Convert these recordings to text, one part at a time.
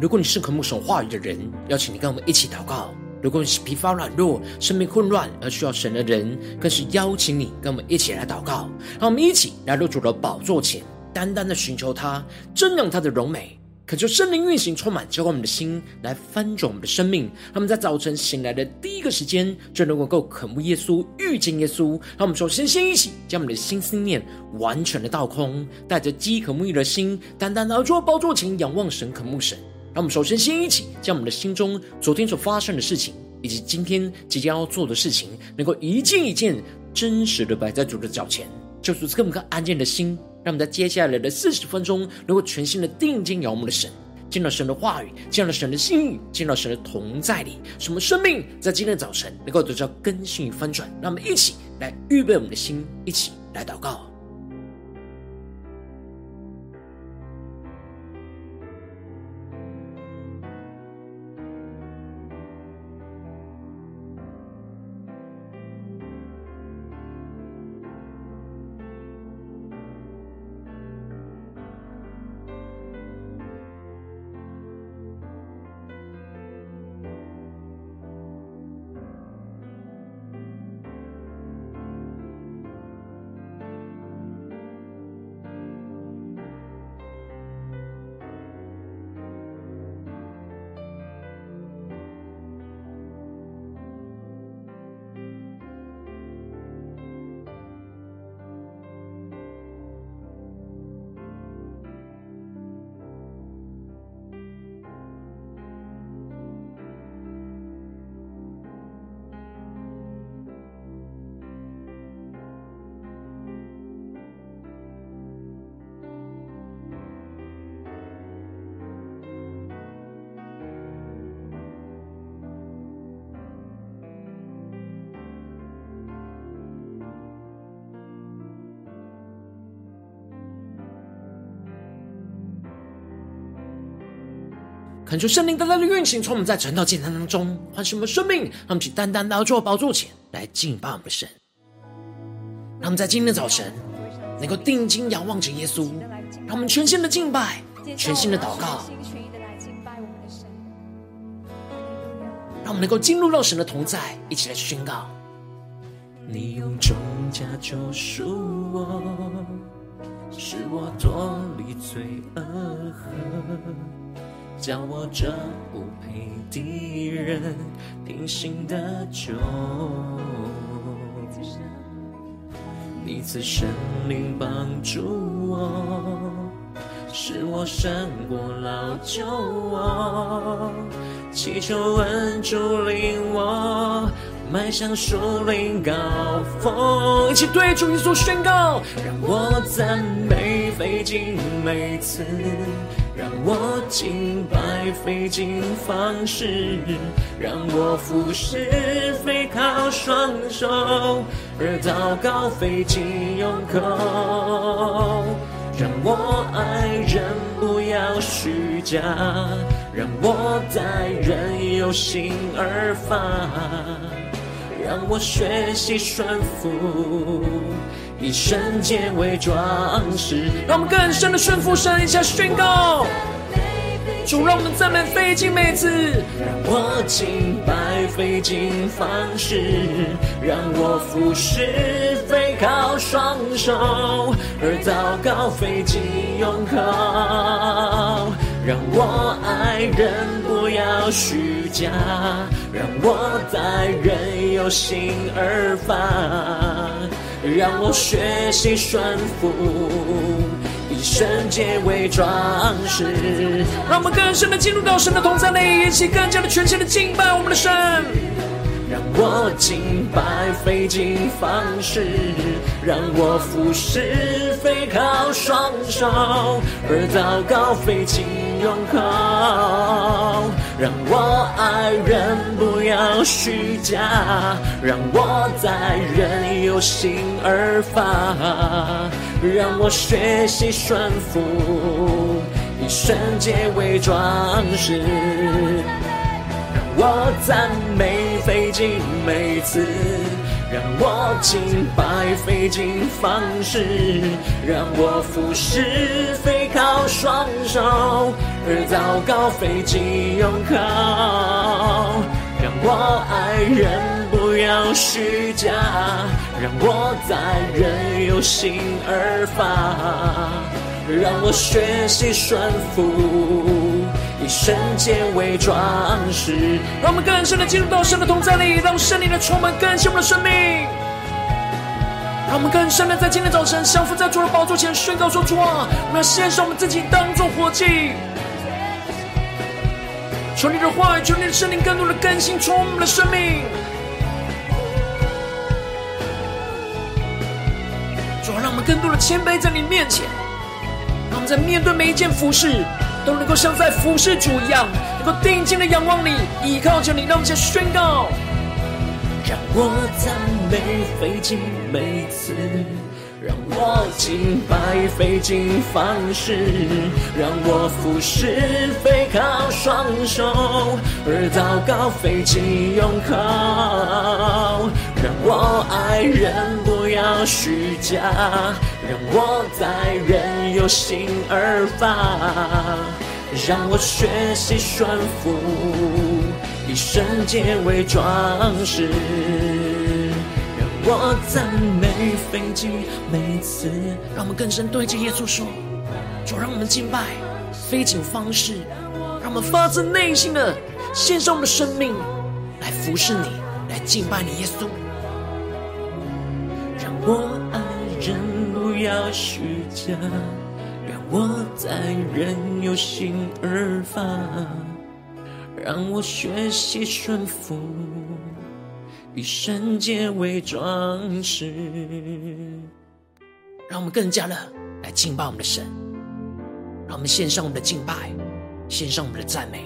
如果你是渴慕神话语的人，邀请你跟我们一起祷告；如果你是疲乏软弱、生命混乱而需要神的人，更是邀请你跟我们一起来祷告。让我们一起来入主的宝座前，单单的寻求他，瞻仰他的荣美。恳求圣灵运行，充满浇灌我们的心，来翻转我们的生命。让我们在早晨醒来的第一个时间，就能够够渴慕耶稣、遇见耶稣。让我们首先先一起将我们的心思念完全的倒空，带着饥渴沐浴的心，单单来到宝座前仰望神、渴慕神。让我们首先先一起将我们的心中昨天所发生的事情，以及今天即将要做的事情，能够一件一件真实的摆在主的脚前，就是这么个安静的心。让我们在接下来的四十分钟，能够全心的定睛仰望的神，见到神的话语，见到神的心意，见到神的同在里，什么生命在今天早晨能够得到更新与翻转。让我们一起来预备我们的心，一起来祷告。恳求圣灵单单的运行，从我们在晨祷祭坛当中唤醒我们生命，让我们去单单来到宝座前来敬拜我们的神。让我们在今天的早晨能够定睛仰望着耶稣，让我们全新的敬拜，全新的祷告，让我们能够进入到神的同在，一起来宣告：你用重价救赎我，使我脱离罪恶河。叫我这不配的人平行的酒，你赐圣灵帮助我，使我胜过老旧我，祈求恩主领我迈向树林高峰，一起对主耶稣宣告，让我赞美费尽每次。让我敬拜费尽方式，让我服侍非靠双手，而祷告费尽用口。让我爱人不要虚假，让我待人有心而发，让我学习顺服，以圣洁为装饰。让我们更深的顺服神，一下宣告。主，让我们赞美费尽每次，让我敬拜费尽方式，让我服侍非靠双手，而祷告费尽用口，让我爱人不要虚假，让我待人有心而发，让我学习顺服。以圣洁为装饰，让我们更深的进入到神的同在内，一起更加的全心的敬拜我们的神。让我敬拜费尽方式，让我服侍非靠双手，而祷告费尽用口。让我爱人不要虚假，让我待人有心而发。让我学习顺服，以圣洁为装饰。让我赞美费尽每次，让我敬拜费尽方式，让我服侍非靠双手，而糟糕费尽用靠。让我爱人不要虚假，让我在人有心而发，让我学习顺服，圣洁为装饰。让我们更深的进入到神的同在里，让圣灵的充满更新我们的生命。让我们更深的在今天早晨，降服在主的宝座前，宣告说：主啊，我们要献上我们自己，当做活祭。求你的话语，求你的圣灵更多的更新充满我们的生命。主啊，让我们更多的谦卑在你面前，让我们在面对每一件服事，都能够像在服事主一样，能够定睛的仰望你，依靠着你，让我们先宣告。让我赞美费尽每次。让我敬拜费尽方式，让我服侍非靠双手，而祷告费尽用靠。让我爱人不要虚假，让我在人有心而发，让我学习顺服，以圣洁为装饰。让我赞美飞机每次，让我们更深对着耶稣说：主，让我们敬拜费尽方式，让我们发自内心的献上我们的生命来服侍你，来敬拜你，耶稣。让我爱人不要虚假，我在任由心而发，让我学习顺服。以圣洁为装饰，让我们更加的来敬拜我们的神，让我们献上我们的敬拜，献上我们的赞美，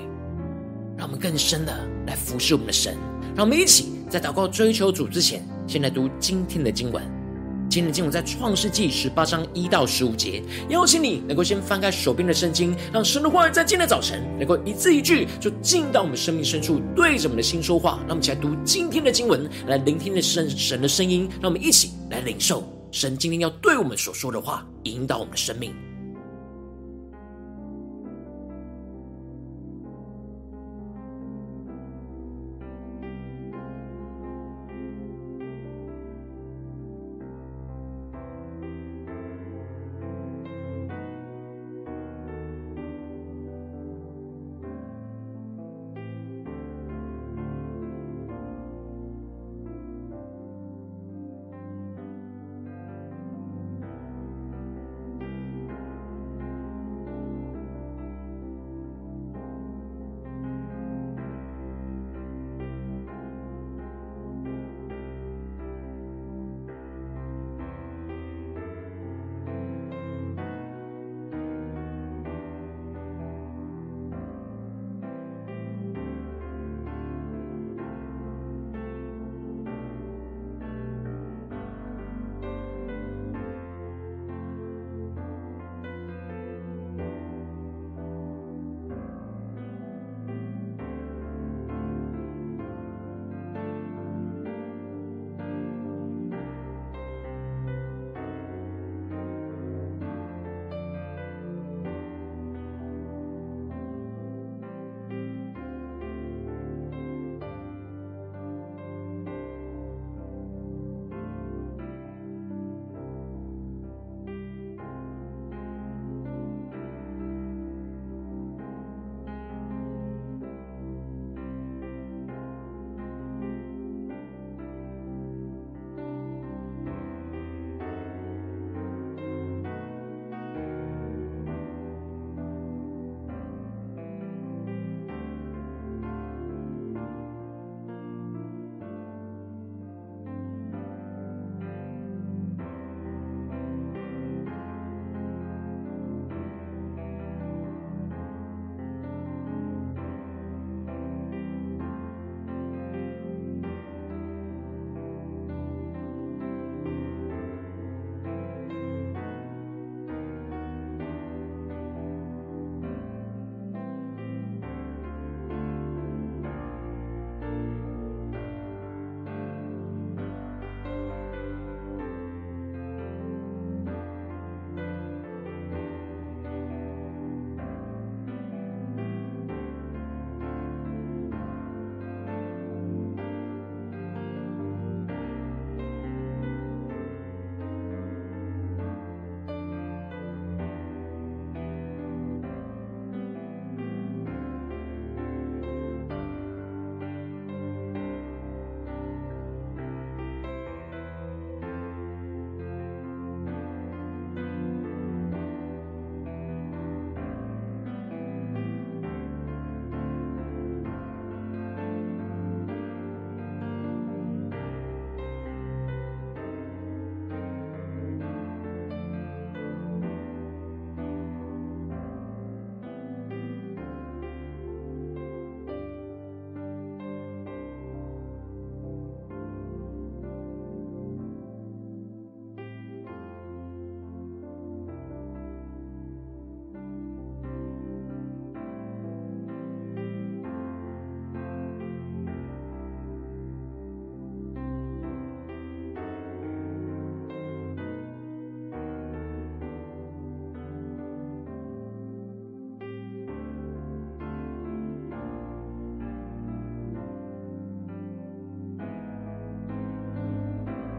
让我们更深的来服侍我们的神。让我们一起在祷告追求主之前，先来读今天的经文。今天的经文在创世纪十八章一到十五节，邀请你能够先翻开手边的圣经，让神的话语在今天早晨能够一字一句就进到我们生命深处，对着我们的心说话。让我们一起来读今天的经文，来聆听的神神的声音，让我们一起来领受神今天要对我们所说的话，引导我们的生命。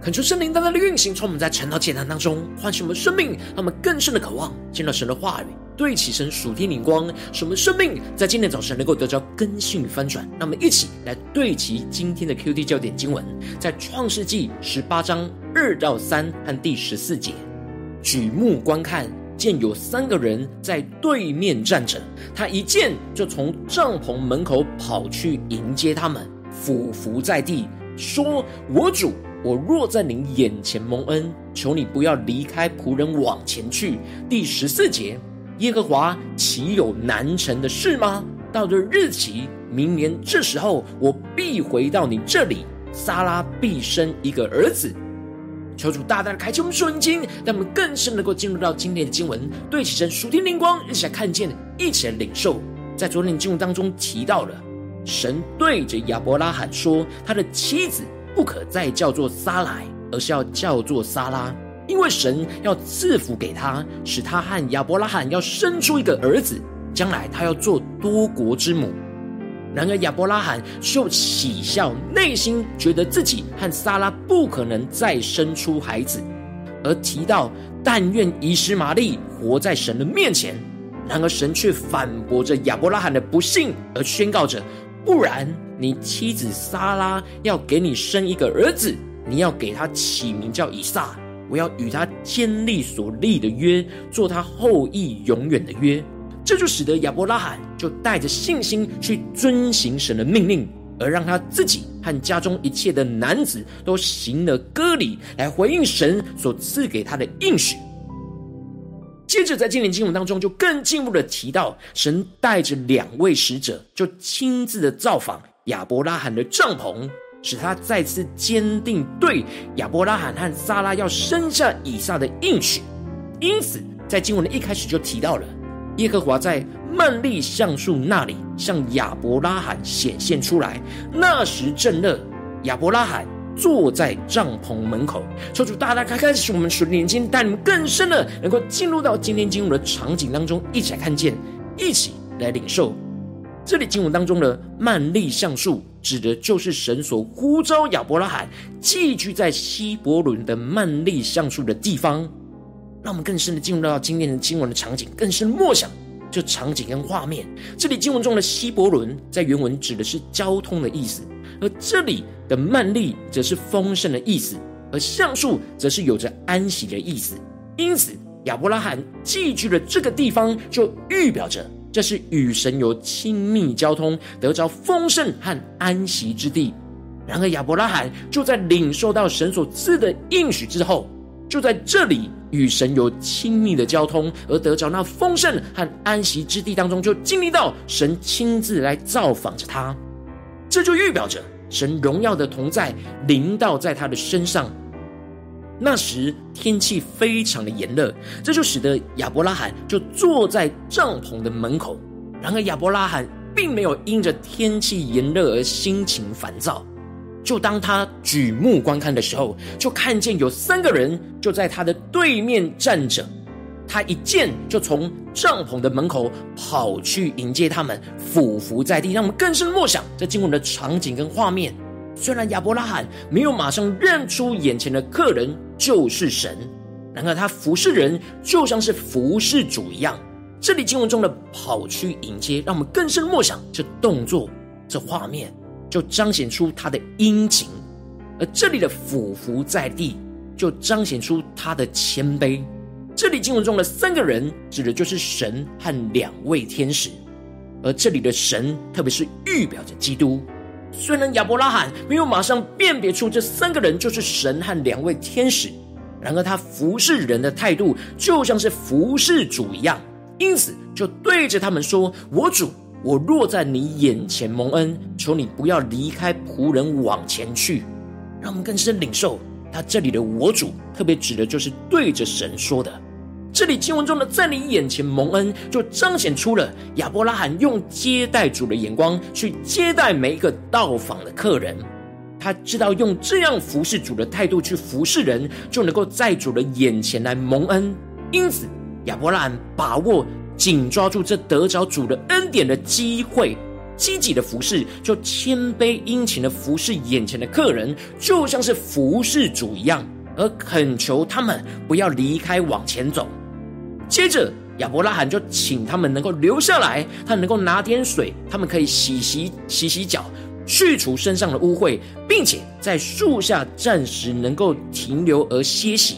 恳求圣灵单单的运行，从我们在晨祷祭坛当中唤醒我们生命，让我们更深的渴望见到神的话语，对齐神属天灵光，使我们生命在今天早晨能够得到更新与翻转。让我们一起来对齐今天的 QT 焦点经文，在创世纪十八章二到三和第十四节。举目观看，见有三个人在对面站着，他一见就从帐篷门口跑去迎接他们，俯伏在地，说：“我主。”我若在您眼前蒙恩，求你不要离开仆人往前去。第十四节，耶和华岂有难成的事吗？到了日期，明年这时候，我必回到你这里，撒拉必生一个儿子。求主大大的开启我们属灵经，让我们更深能够进入到今天的经文，对齐神属天灵光，一起来看见，一起来领受。在昨天的经文当中提到了，神对着亚伯拉罕说，他的妻子。不可再叫做撒莱，而是要叫做撒拉，因为神要赐福给他，使他和亚伯拉罕要生出一个儿子，将来他要做多国之母。然而亚伯拉罕就喜笑，内心觉得自己和撒拉不可能再生出孩子，而提到但愿以实玛利活在神的面前。然而神却反驳着亚伯拉罕的不信，而宣告着。不然，你妻子撒拉要给你生一个儿子，你要给他起名叫以撒。我要与他建立所立的约，做他后裔永远的约。这就使得亚伯拉罕就带着信心去遵行神的命令，而让他自己和家中一切的男子都行了割礼，来回应神所赐给他的应许。接着，在今年经文当中，就更进一步的提到，神带着两位使者，就亲自的造访亚伯拉罕的帐篷，使他再次坚定对亚伯拉罕和撒拉要生下以撒的应许。因此，在经文的一开始就提到了，耶和华在曼利橡树那里向亚伯拉罕显现出来，那时正热，亚伯拉罕。坐在帐篷门口，求主大大开开，使我们属灵眼睛带你们更深的，能够进入到今天经文的场景当中，一起来看见，一起来领受。这里经文当中的曼利橡树，指的就是神所呼召亚伯拉罕寄居在希伯伦的曼利橡树的地方。让我们更深的进入到今天的经文的场景，更深默想这场景跟画面。这里经文中的希伯伦，在原文指的是交通的意思。而这里的曼利则是丰盛的意思，而橡树则是有着安息的意思。因此，亚伯拉罕寄居的这个地方，就预表着这是与神有亲密交通、得着丰盛和安息之地。然而，亚伯拉罕就在领受到神所赐的应许之后，就在这里与神有亲密的交通，而得着那丰盛和安息之地当中，就经历到神亲自来造访着他。这就预表着神荣耀的同在临到在他的身上。那时天气非常的炎热，这就使得亚伯拉罕就坐在帐篷的门口。然而亚伯拉罕并没有因着天气炎热而心情烦躁。就当他举目观看的时候，就看见有三个人就在他的对面站着。他一见就从帐篷的门口跑去迎接他们，俯伏在地，让我们更深默想这经文的场景跟画面。虽然亚伯拉罕没有马上认出眼前的客人就是神，然而他服侍人就像是服侍主一样。这里经文中的跑去迎接，让我们更深默想这动作、这画面，就彰显出他的殷勤；而这里的俯伏在地，就彰显出他的谦卑。这里经文中的三个人，指的就是神和两位天使，而这里的神，特别是预表着基督。虽然亚伯拉罕没有马上辨别出这三个人就是神和两位天使，然而他服侍人的态度就像是服侍主一样，因此就对着他们说：“我主，我若在你眼前蒙恩，求你不要离开仆人往前去。”让我们更深领受。他这里的“我主”特别指的就是对着神说的。这里经文中的“在你眼前蒙恩”，就彰显出了亚伯拉罕用接待主的眼光去接待每一个到访的客人。他知道用这样服侍主的态度去服侍人，就能够在主的眼前来蒙恩。因此，亚伯拉罕把握紧抓住这得着主的恩典的机会，积极的服侍，就谦卑殷勤的服侍眼前的客人，就像是服侍主一样，而恳求他们不要离开，往前走。接着，亚伯拉罕就请他们能够留下来，他能够拿点水，他们可以洗洗洗洗脚，去除身上的污秽，并且在树下暂时能够停留而歇息。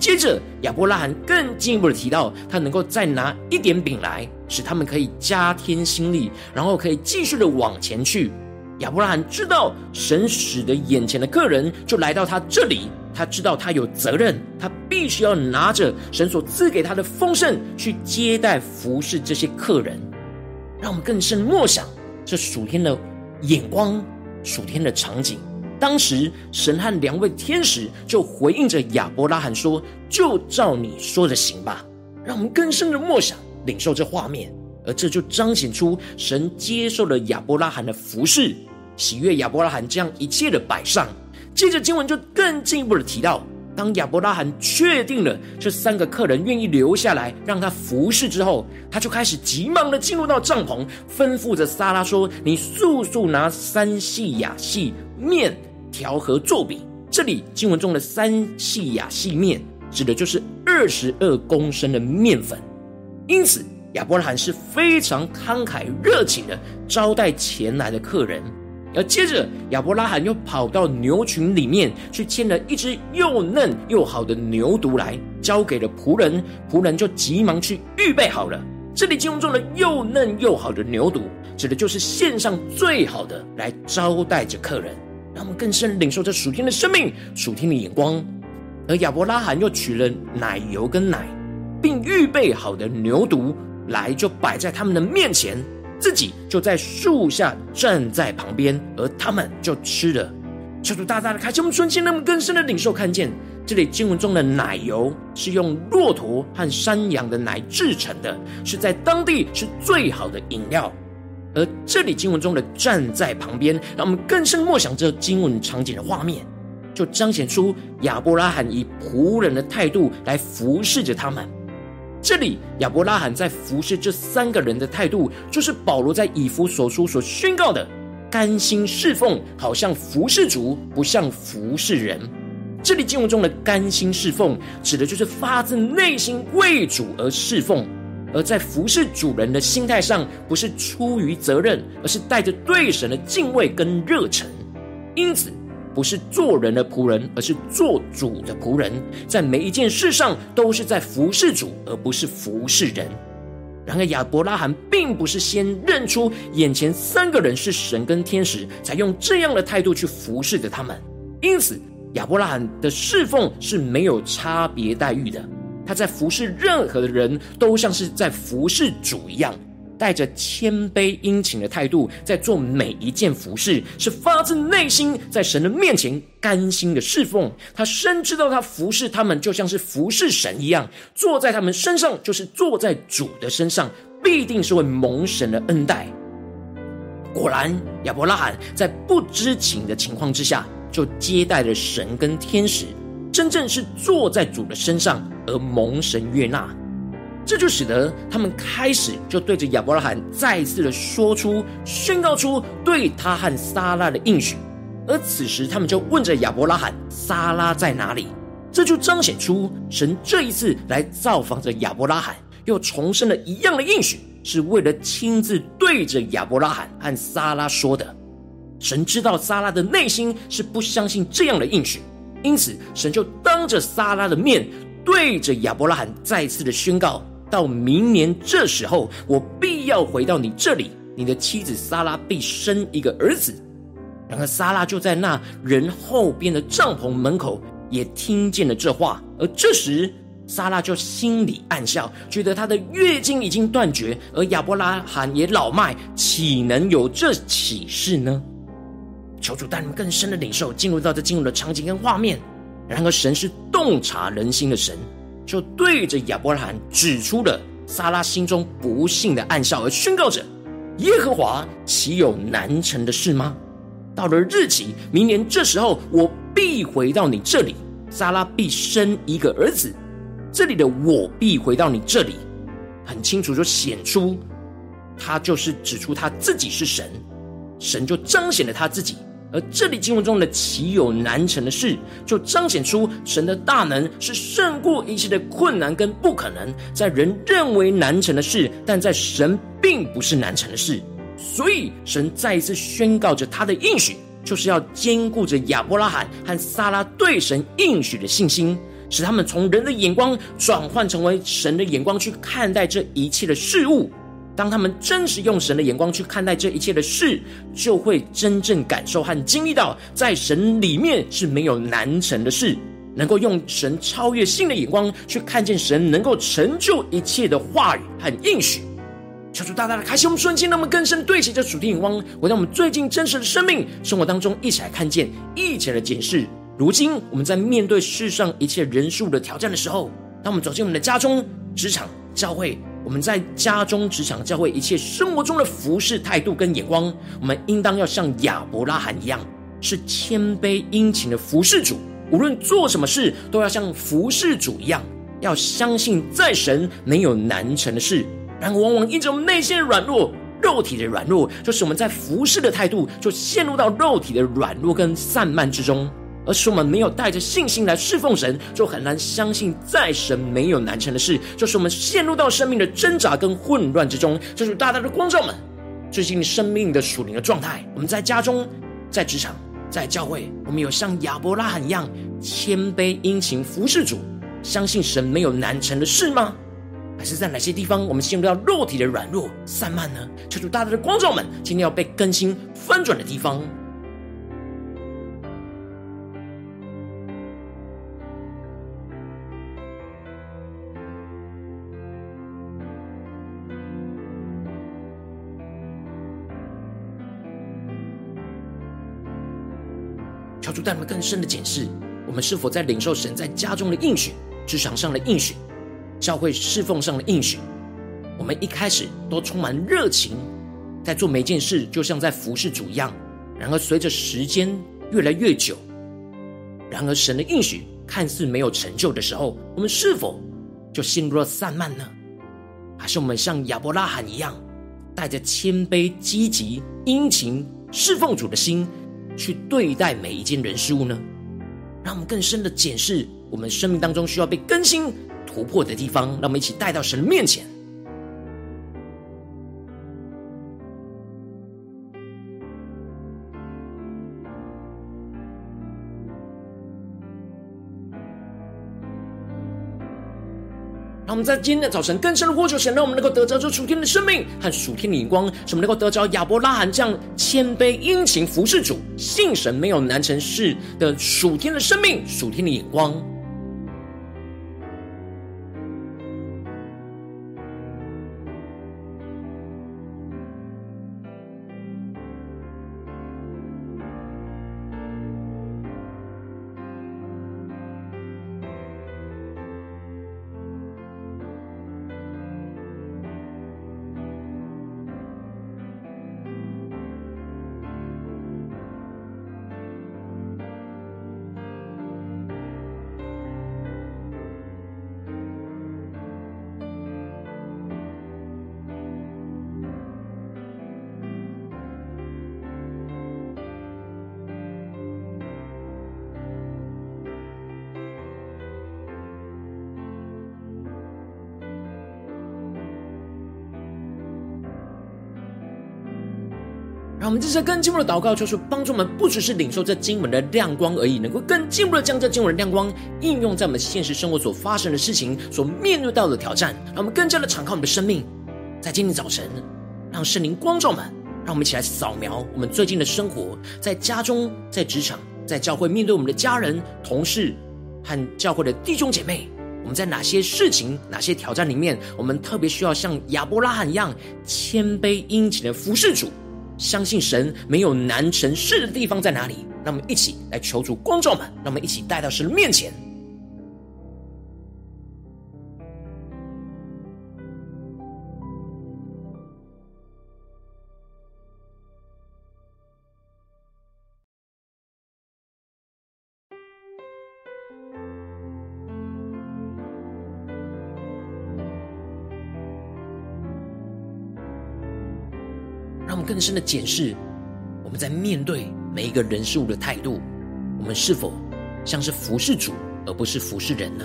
接着，亚伯拉罕更进一步的提到，他能够再拿一点饼来，使他们可以加添心力，然后可以继续的往前去。亚伯拉罕知道神使得眼前的客人就来到他这里，他知道他有责任，他必须要拿着神所赐给他的丰盛去接待服侍这些客人。让我们更深默想这属天的眼光，属天的场景。当时，神和两位天使就回应着亚伯拉罕说：“就照你说的行吧。”让我们更深的默想、领受这画面，而这就彰显出神接受了亚伯拉罕的服侍，喜悦亚伯拉罕将一切的摆上。接着经文就更进一步的提到，当亚伯拉罕确定了这三个客人愿意留下来让他服侍之后，他就开始急忙的进入到帐篷，吩咐着撒拉说：“你速速拿三细亚细面。”调和作饼，这里经文中的三细亚细面，指的就是二十二公升的面粉。因此，亚伯拉罕是非常慷慨热情的招待前来的客人。而接着，亚伯拉罕又跑到牛群里面去牵了一只又嫩又好的牛犊来，交给了仆人，仆人就急忙去预备好了。这里经文中的又嫩又好的牛犊，指的就是献上最好的来招待着客人。让我们更深领受这属天的生命、属天的眼光。而亚伯拉罕又取了奶油跟奶，并预备好的牛犊来，就摆在他们的面前，自己就在树下站在旁边，而他们就吃了。求主大大的开启我们纯心，让我们更深的领受看见，这里经文中的奶油是用骆驼和山羊的奶制成的，是在当地是最好的饮料。而这里经文中的站在旁边，让我们更深默想这经文场景的画面，就彰显出亚伯拉罕以仆人的态度来服侍着他们。这里亚伯拉罕在服侍这三个人的态度，就是保罗在以弗所书所宣告的甘心侍奉，好像服侍主，不像服侍人。这里经文中的甘心侍奉，指的就是发自内心为主而侍奉。而在服侍主人的心态上，不是出于责任，而是带着对神的敬畏跟热忱。因此，不是做人的仆人，而是做主的仆人。在每一件事上，都是在服侍主，而不是服侍人。然而，亚伯拉罕并不是先认出眼前三个人是神跟天使，才用这样的态度去服侍着他们。因此，亚伯拉罕的侍奉是没有差别待遇的。他在服侍任何的人都像是在服侍主一样，带着谦卑殷勤的态度，在做每一件服侍，是发自内心在神的面前甘心的侍奉。他深知道他服侍他们就像是服侍神一样，坐在他们身上就是坐在主的身上，必定是会蒙神的恩待。果然，亚伯拉罕在不知情的情况之下，就接待了神跟天使。真正是坐在主的身上而蒙神悦纳，这就使得他们开始就对着亚伯拉罕再次的说出、宣告出对他和撒拉的应许。而此时，他们就问着亚伯拉罕：“撒拉在哪里？”这就彰显出神这一次来造访着亚伯拉罕，又重申了一样的应许，是为了亲自对着亚伯拉罕和撒拉说的。神知道撒拉的内心是不相信这样的应许。因此，神就当着撒拉的面，对着亚伯拉罕再次的宣告：到明年这时候，我必要回到你这里，你的妻子撒拉必生一个儿子。然而，撒拉就在那人后边的帐篷门口，也听见了这话。而这时，撒拉就心里暗笑，觉得她的月经已经断绝，而亚伯拉罕也老迈，岂能有这启示呢？求主带你们更深的领受，进入到这进入的场景跟画面。然而，神是洞察人心的神，就对着亚伯拉罕指出了撒拉心中不信的暗笑，而宣告着：“耶和华岂有难成的事吗？到了日期，明年这时候，我必回到你这里，撒拉必生一个儿子。”这里的“我必回到你这里”，很清楚就显出他就是指出他自己是神，神就彰显了他自己。而这里经文中的“岂有难成的事”，就彰显出神的大能是胜过一切的困难跟不可能，在人认为难成的事，但在神并不是难成的事。所以，神再一次宣告着他的应许，就是要坚固着亚伯拉罕和撒拉对神应许的信心，使他们从人的眼光转换成为神的眼光去看待这一切的事物。当他们真实用神的眼光去看待这一切的事，就会真正感受和经历到，在神里面是没有难成的事。能够用神超越性的眼光去看见神能够成就一切的话语和应许。求主大大的开心我们瞬间，让我们更深对齐这属天眼光，回到我们最近真实的生命生活当中，一起来看见，一起来检视。如今我们在面对世上一切人数的挑战的时候，当我们走进我们的家中、职场、教会。我们在家中、职场、教会一切生活中的服侍态度跟眼光，我们应当要像亚伯拉罕一样，是谦卑殷勤的服侍主。无论做什么事，都要像服侍主一样，要相信在神没有难成的事。然而，往往因着我们内心的软弱、肉体的软弱，就是我们在服侍的态度，就陷入到肉体的软弱跟散漫之中。而是我们没有带着信心来侍奉神，就很难相信在神没有难成的事。就是我们陷入到生命的挣扎跟混乱之中。就是大大的光照们，最近生命的属灵的状态。我们在家中、在职场、在教会，我们有像亚伯拉罕一样谦卑殷勤服侍主，相信神没有难成的事吗？还是在哪些地方我们陷入到肉体的软弱、散漫呢？求主大大的光照们，今天要被更新翻转的地方。主带我们更深的检视，我们是否在领受神在家中的应许、职场上的应许、教会侍奉上的应许。我们一开始都充满热情，在做每件事，就像在服侍主一样。然而，随着时间越来越久，然而神的应许看似没有成就的时候，我们是否就陷入了散漫呢？还是我们像亚伯拉罕一样，带着谦卑、积极、殷勤侍奉主的心？去对待每一件人事物呢？让我们更深的检视我们生命当中需要被更新突破的地方，让我们一起带到神面前。让我们在今天的早晨更深的呼求神，让我们能够得着这属天的生命和属天的眼光，使我们能够得着亚伯拉罕这样谦卑殷勤服侍主、信神没有难成事的属天的生命、属天的眼光。我们这次更进步的祷告，就是帮助我们不只是领受这经文的亮光而已，能够更进一步的将这经文的亮光应用在我们现实生活所发生的事情、所面对到的挑战，让我们更加的敞开我们的生命。在今天早晨，让圣灵光照们，让我们一起来扫描我们最近的生活，在家中、在职场、在教会，面对我们的家人、同事和教会的弟兄姐妹，我们在哪些事情、哪些挑战里面，我们特别需要像亚伯拉罕一样谦卑殷勤的服侍主。相信神没有难成事的地方在哪里？让我们一起来求助光照们，让我们一起带到神的面前。更深的检视我们在面对每一个人事物的态度，我们是否像是服侍主，而不是服侍人呢？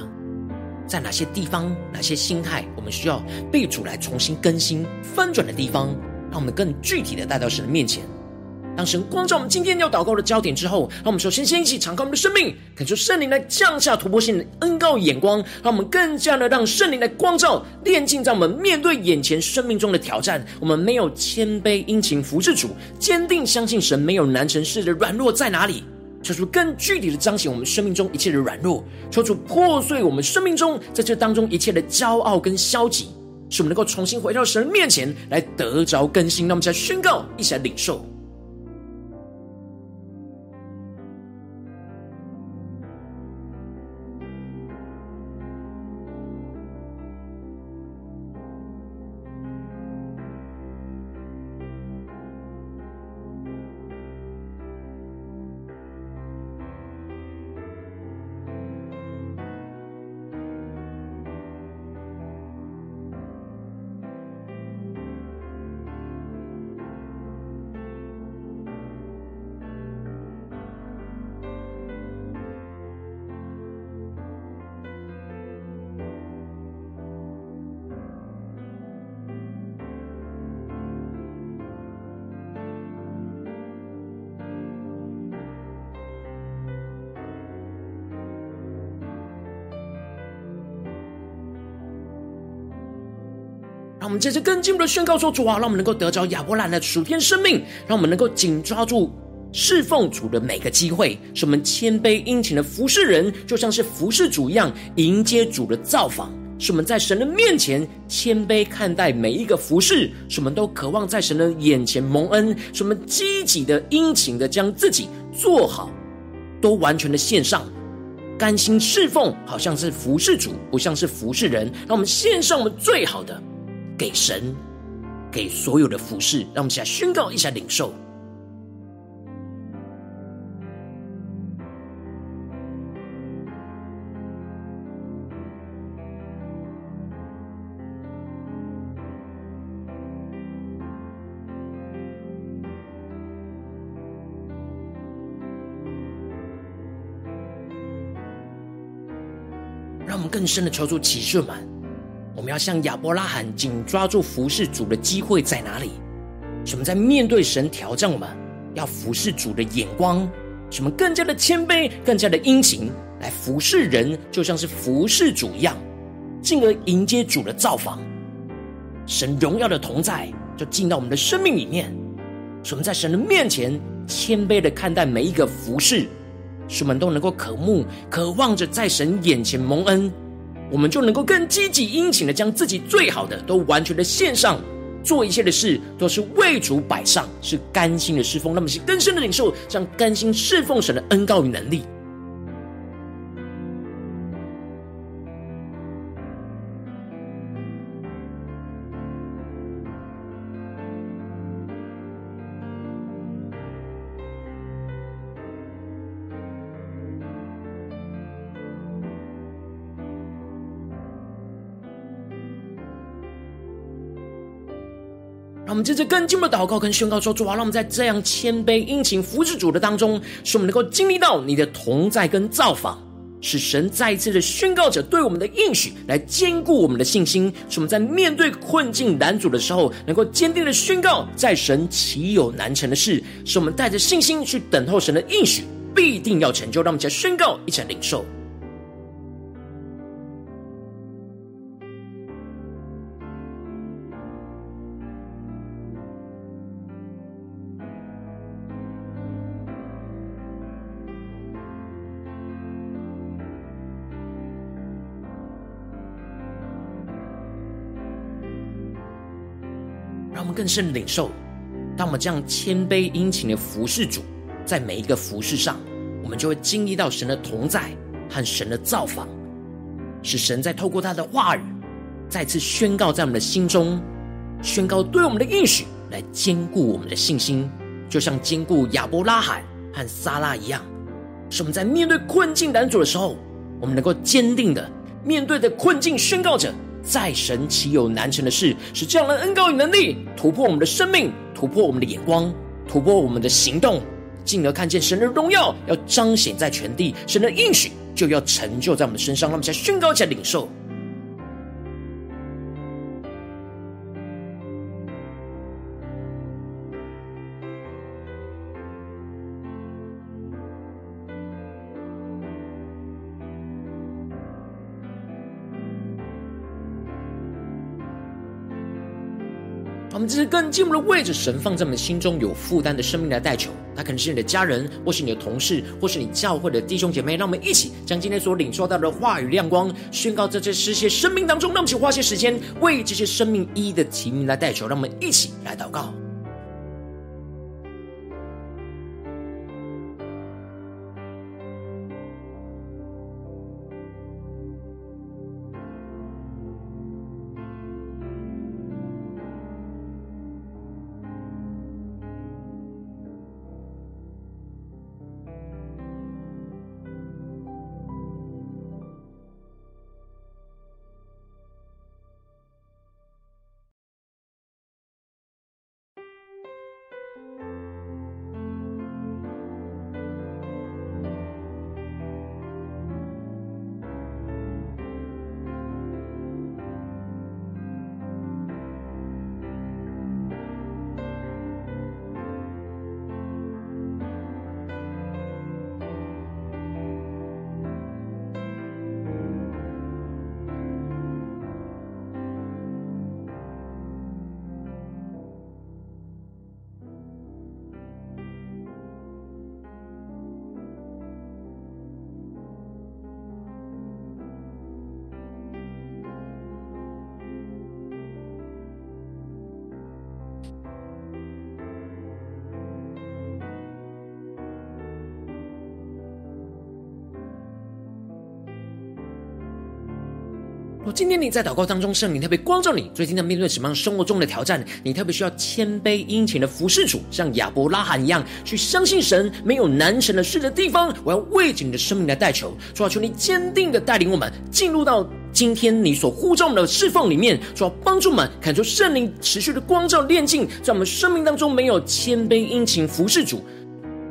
在哪些地方、哪些心态，我们需要被主来重新更新、翻转的地方，让我们更具体的带到神的面前。当神光照我们今天要祷告的焦点之后，让我们首先先一起敞开我们的生命，恳求圣灵来降下突破性的恩膏眼光，让我们更加的让圣灵来光照、炼净，在我们面对眼前生命中的挑战，我们没有谦卑殷勤服侍主，坚定相信神没有难成事的软弱在哪里？求主更具体的彰显我们生命中一切的软弱，求主破碎我们生命中在这当中一切的骄傲跟消极，使我们能够重新回到神面前来得着更新。那么，再宣告，一起来领受。让我们接着更进一步的宣告说：主啊，让我们能够得着亚伯兰的属天生命，让我们能够紧抓住侍奉主的每个机会，使我们谦卑殷勤的服侍人，就像是服侍主一样，迎接主的造访。使我们在神的面前谦卑看待每一个服侍，使我们都渴望在神的眼前蒙恩，使我们积极的殷勤的将自己做好，都完全的献上，甘心侍奉，好像是服侍主，不像是服侍人。让我们献上我们最好的。给神，给所有的服侍，让我们现在宣告一下领受。让我们更深的求助启示们。我们要像亚伯拉罕紧抓住服侍主的机会在哪里？什么在面对神挑战我们要服侍主的眼光？什么更加的谦卑，更加的殷勤来服侍人，就像是服侍主一样，进而迎接主的造访。神荣耀的同在就进到我们的生命里面。使我们在神的面前谦卑的看待每一个服侍，使我们都能够渴慕、渴望着在神眼前蒙恩。我们就能够更积极殷勤的将自己最好的都完全的献上，做一切的事都是为主摆上，是甘心的侍奉。那么是更深的领受，将甘心侍奉神的恩膏与能力。们接着更进一步的祷告跟宣告说：主啊，让我们在这样谦卑殷勤服侍主的当中，使我们能够经历到你的同在跟造访，使神再一次的宣告着对我们的应许，来坚固我们的信心。使我们在面对困境难阻的时候，能够坚定的宣告，在神岂有难成的事？使我们带着信心去等候神的应许，必定要成就。让我们再宣告，一起来领受。让我们更深领受，当我们这样谦卑殷勤的服侍主，在每一个服侍上，我们就会经历到神的同在和神的造访，使神在透过他的话语，再次宣告在我们的心中，宣告对我们的应许，来坚固我们的信心，就像坚固亚伯拉罕和撒拉一样，使我们在面对困境难阻的时候，我们能够坚定的面对的困境，宣告着。再神奇有难成的事？是这样的恩膏与能力突破我们的生命，突破我们的眼光，突破我们的行动，进而看见神的荣耀要彰显在全地，神的应许就要成就在我们身上。让我们再宣告一下领受。们这是更进一步的为着神放在我们心中有负担的生命来代求，他可能是你的家人，或是你的同事，或是你教会的弟兄姐妹。让我们一起将今天所领受到的话语亮光宣告在这世界生命当中。让我们一起花些时间为这些生命一一的提名来代求。让我们一起来祷告。今天你在祷告当中，圣灵特别光照你，最近在面对什么样生活中的挑战？你特别需要谦卑殷勤的服侍主，像亚伯拉罕一样，去相信神没有难成的事的地方。我要为着你的生命来代求，主啊，求你坚定的带领我们进入到今天你所呼召的侍奉里面，主啊，帮助我们看出圣灵持续的光照炼净，在我们生命当中没有谦卑殷勤服侍主。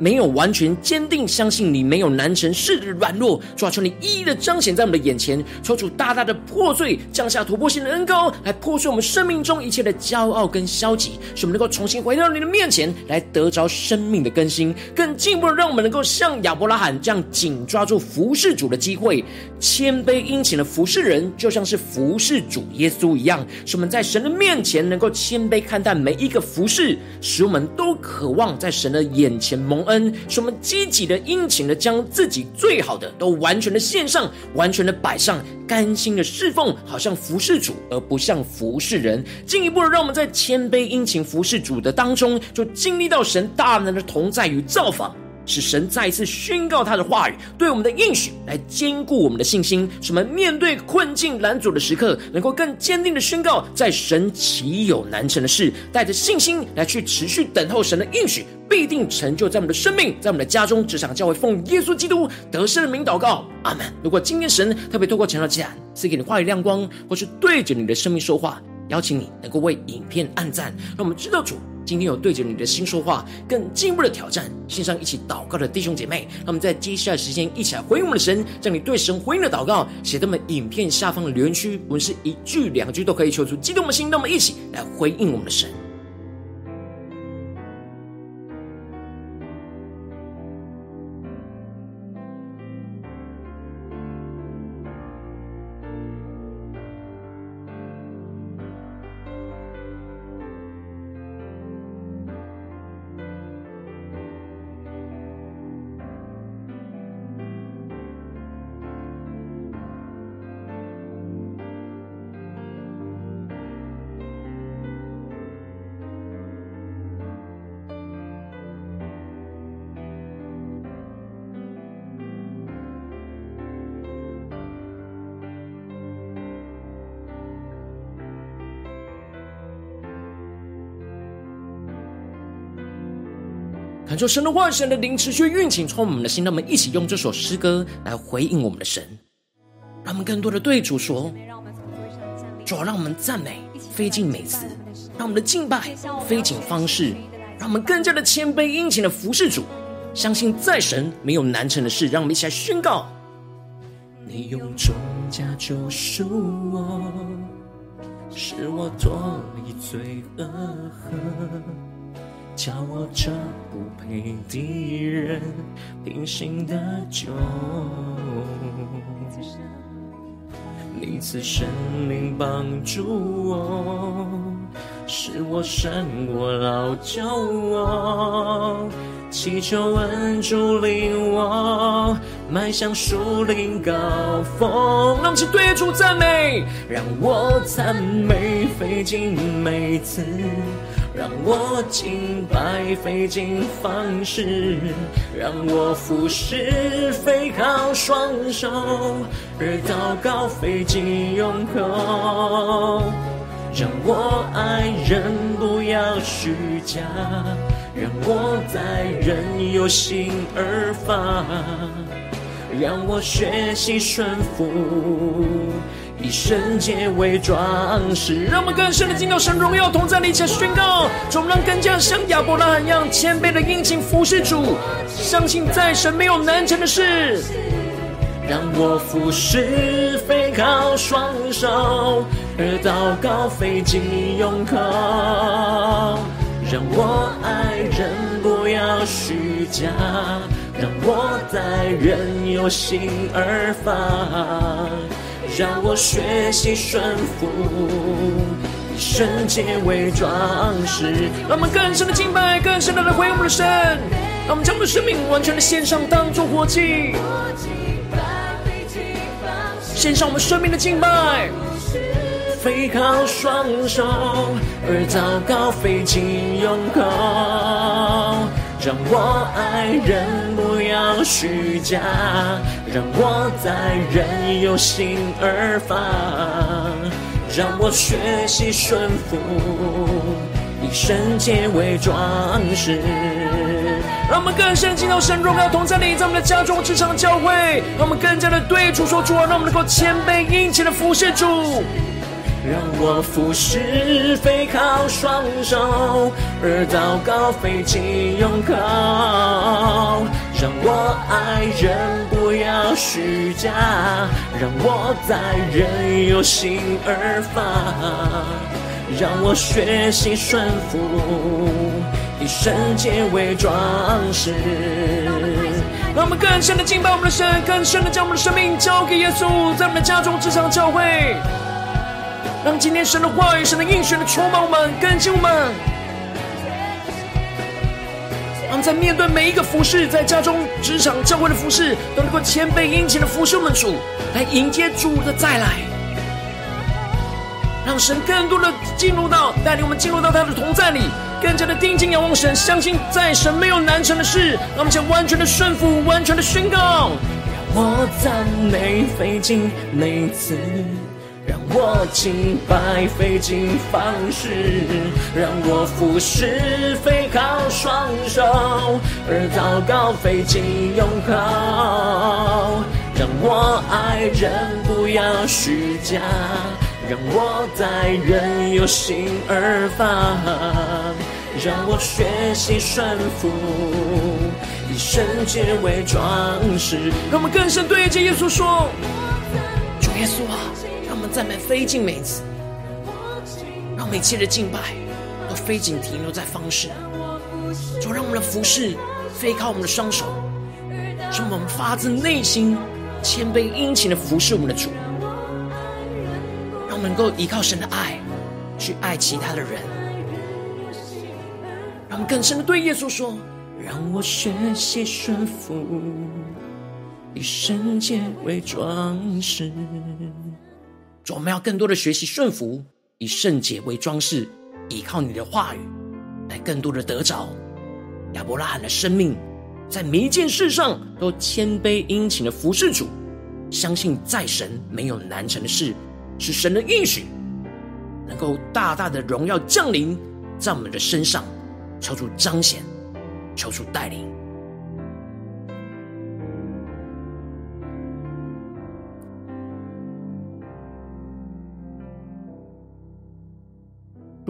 没有完全坚定相信你没有难成事的软弱，主啊，求你一一的彰显在我们的眼前，抽出大大的破碎，降下突破性的恩膏，来破碎我们生命中一切的骄傲跟消极，使我们能够重新回到你的面前，来得着生命的更新，更进一步的让我们能够像亚伯拉罕这样紧抓住服侍主的机会，谦卑殷勤的服侍人，就像是服侍主耶稣一样，使我们在神的面前能够谦卑看待每一个服侍，使我们都渴望在神的眼前蒙恩。恩，使我们积极的、殷勤的，将自己最好的都完全的献上，完全的摆上，甘心的侍奉，好像服侍主，而不像服侍人。进一步的，让我们在谦卑殷勤服侍主的当中，就经历到神大能的同在与造访。使神再一次宣告他的话语，对我们的应许来坚固我们的信心，使我们面对困境拦阻的时刻，能够更坚定的宣告，在神岂有难成的事，带着信心来去持续等候神的应许，必定成就在我们的生命，在我们的家中、职场、教会，奉耶稣基督得胜的名祷告，阿门。如果今天神特别透过晨祷祭坛赐给你话语亮光，或是对着你的生命说话，邀请你能够为影片按赞，让我们知道主。今天有对着你的心说话，更进一步的挑战，线上一起祷告的弟兄姐妹，那么在接下来时间一起来回应我们的神，将你对神回应的祷告写在我们影片下方的留言区，我们是一句两句都可以，求出激动的心，那么一起来回应我们的神。感受神的话，神的灵持续运行，充满我们的心。让我们一起用这首诗歌来回应我们的神，让我们更多的对主说：主要让我们赞美飞进美词，让我们的敬拜非仅方式，让我们更加的谦卑殷勤的服侍主，相信在神没有难成的事。让我们一起来宣告：你用重价救赎我，使我脱离罪恶，叫我这不配的人平行的酒。你赐生命帮助我，使我胜过老旧我，祈求恩主领我迈向树林高峰。让我们一起对主赞美，让我赞美费尽每次。让我敬拜费尽方式，让我服侍非靠双手，而祷告费尽用口。让我爱人不要虚假，让我待人有心而发，让我学习顺服。以圣洁为装饰，让我们更深的进到神荣耀同在里，一起宣告，总让更加像亚伯拉罕一样谦卑的殷勤服侍主，相信在神没有难成的事。让我服侍非靠双手，而祷告飞进胸口。让我爱人不要虚假，让我待人有心而发。让我学习顺服，以圣洁为装饰。让我们更深的敬拜，更深的来回应我们的神。让我们将我们的生命完全的献上，当作活祭。献上我们生命的敬拜，非靠双手，而祷告非仅用口。让我爱人要虚假，让我在人有心而发，让我学习顺服，以圣洁为装饰。让我们更深进到神荣耀同在里，在我们的家中、职场、教会，让我们更加的对主说主啊，让我们能够谦卑殷勤的服侍主。让我服侍非靠双手，而祷告非仅用口。让我爱人不要虚假，让我在人有心而发。让我学习顺服，以圣洁为装饰。让我们更深的敬拜我们的神，更深的将我们的生命交给耶稣，在我们的家中、职场、教会。让今天神的话语、神的应许的充满我们，更新我们。让我们在面对每一个服事，在家中、职场、教会的服事，都能够谦卑殷勤的服侍我们主，来迎接主的再来。让神更多的进入到，带领我们进入到他的同在里，更加的定睛仰望神，相信在神没有难成的事。让我们将完全的顺服，完全的宣告。让我赞美费尽每次。让我清白费尽方式，让我服侍非靠双手，而祷告费尽用口。让我爱人不要虚假，让我待人有心而发。让我学习顺服，以圣洁为装饰。让我们更深对着耶稣说：主耶稣啊！赞美非尽美词，让每切的敬拜都非仅停留在方式，就让我们的服事非靠我们的双手，是我们发自内心谦卑殷勤的服侍我们的主，让我们能够依靠神的爱去爱其他的人，让我们更深的对耶稣说：让我学习顺服，以圣洁为装饰。我们要更多的学习顺服，以圣洁为装饰，依靠你的话语，来更多的得着亚伯拉罕的生命，在每一件事上都谦卑殷勤的服侍主，相信在神没有难成的事，是神的应许，能够大大的荣耀降临在我们的身上，求主彰显，求主带领。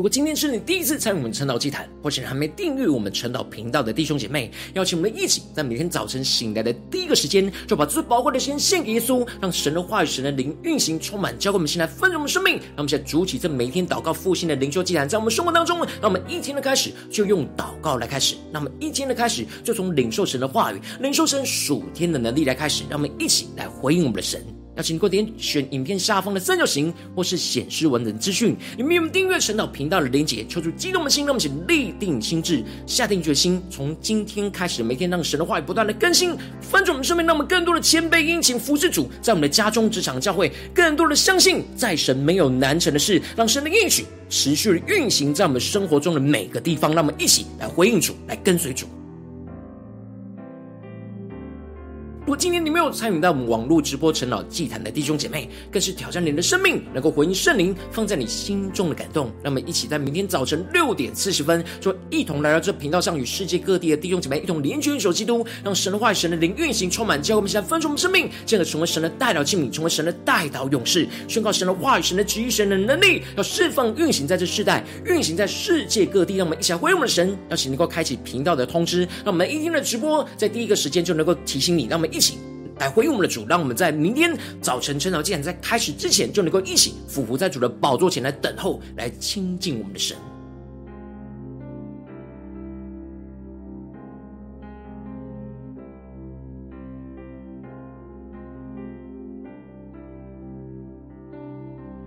如果今天是你第一次参与我们晨祷祭坛，或是你还没订阅我们晨祷频道的弟兄姐妹，邀请我们一起在每天早晨醒来的第一个时间，就把最宝贵的时间献给耶稣，让神的话语、神的灵运行充满，交给我们，先来丰盛我们生命。让我们现在主起这每天祷告复兴的灵修祭坛，在我们生活当中，让我们一天的开始就用祷告来开始，让我们一天的开始就从领受神的话语、领受神属天的能力来开始，让我们一起来回应我们的神。请过点选影片下方的三角形，或是显示文字资讯，里面有订阅晨祷频道的连结，抽出激动的心，让我们一起立定心智，下定决心，从今天开始，每天让神的话语不断的更新，翻转我们生命，让我们更多的谦卑殷勤服侍主，在我们的家中、职场、教会，更多的相信，在神没有难成的事，让神的应许持续的运行在我们生活中的每个地方，让我们一起来回应主，来跟随主。如果今天你没有参与到我们网络直播陈老祭坛的弟兄姐妹，更是挑战你的生命，能够回应圣灵放在你心中的感动。让我们一起在明天早晨六点四十分，就一同来到这频道上，与世界各地的弟兄姐妹一同联结、联手基督，让神的话语、神的灵运行充满，教会我们现在分出我们生命，进而成为神的代祷器皿，成为神的代祷勇士，宣告神的话语、神的旨意、神的能力，要释放、运行在这世代，运行在世界各地。让我们一起来回应我们的神，邀请能够开启频道的通知，让我们一天的直播在第一个时间就能够提醒你，让我们一起。来回应我们的主，让我们在明天早晨晨祷竟然在开始之前，就能够一起俯伏在主的宝座前来等候，来亲近我们的神。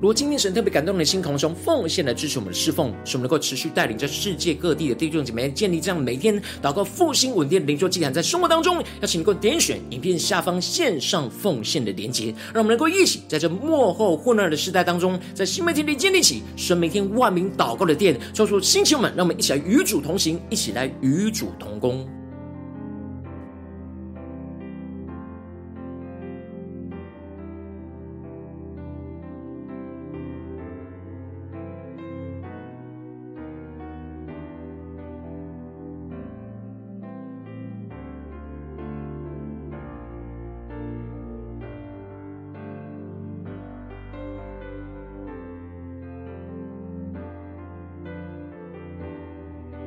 如果今天神特别感动你的心，同时奉献来支持我们的侍奉，使我们能够持续带领着世界各地的弟兄姐妹建立这样每天祷告复兴稳定的灵修祭坛，在生活当中，邀请你能够点选影片下方线上奉献的连结，让我们能够一起在这幕后混乱的时代当中，在新媒体里建立起神每天万名祷告的殿，抽出星球们，让我们一起来与主同行，一起来与主同工。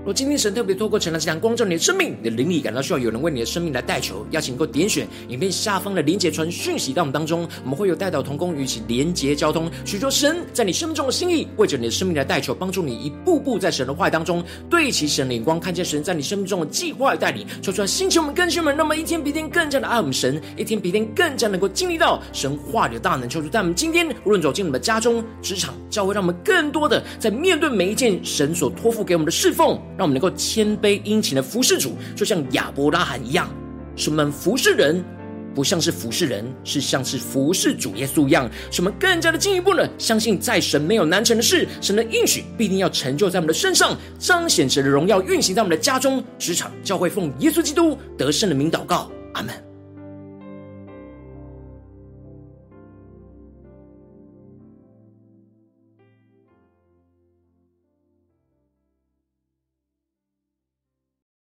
若今天神特别透过晨祷祭坛光照你的生命，你的灵里感到需要有人为你的生命来代求，邀请你能够点选影片下方的连结传讯息到我们当中，我们会有代祷同工与其连结交通，许求神在你生命中的心意，为着你的生命来代求，帮助你一步步在神的话语当中对齐神的眼光，看见神在你生命中的计划与带领，说出来星球们、更新们，那么一天比一天更加的爱我们神，一天比一天更加能够经历到神话里的大能，求主在我们今天无论走进我们的家中、职场、教会，让我们更多的在面对每一件神所托付给我们的侍奉。让我们能够谦卑殷勤的服侍主，就像亚伯拉罕一样。使我们服侍人，不像是服侍人，是像是服侍主耶稣一样。使我们更加的进一步呢，相信在神没有难成的事，神的应许必定要成就在我们的身上，彰显神的荣耀，运行在我们的家中、职场、教会，奉耶稣基督得胜的名祷告，阿门。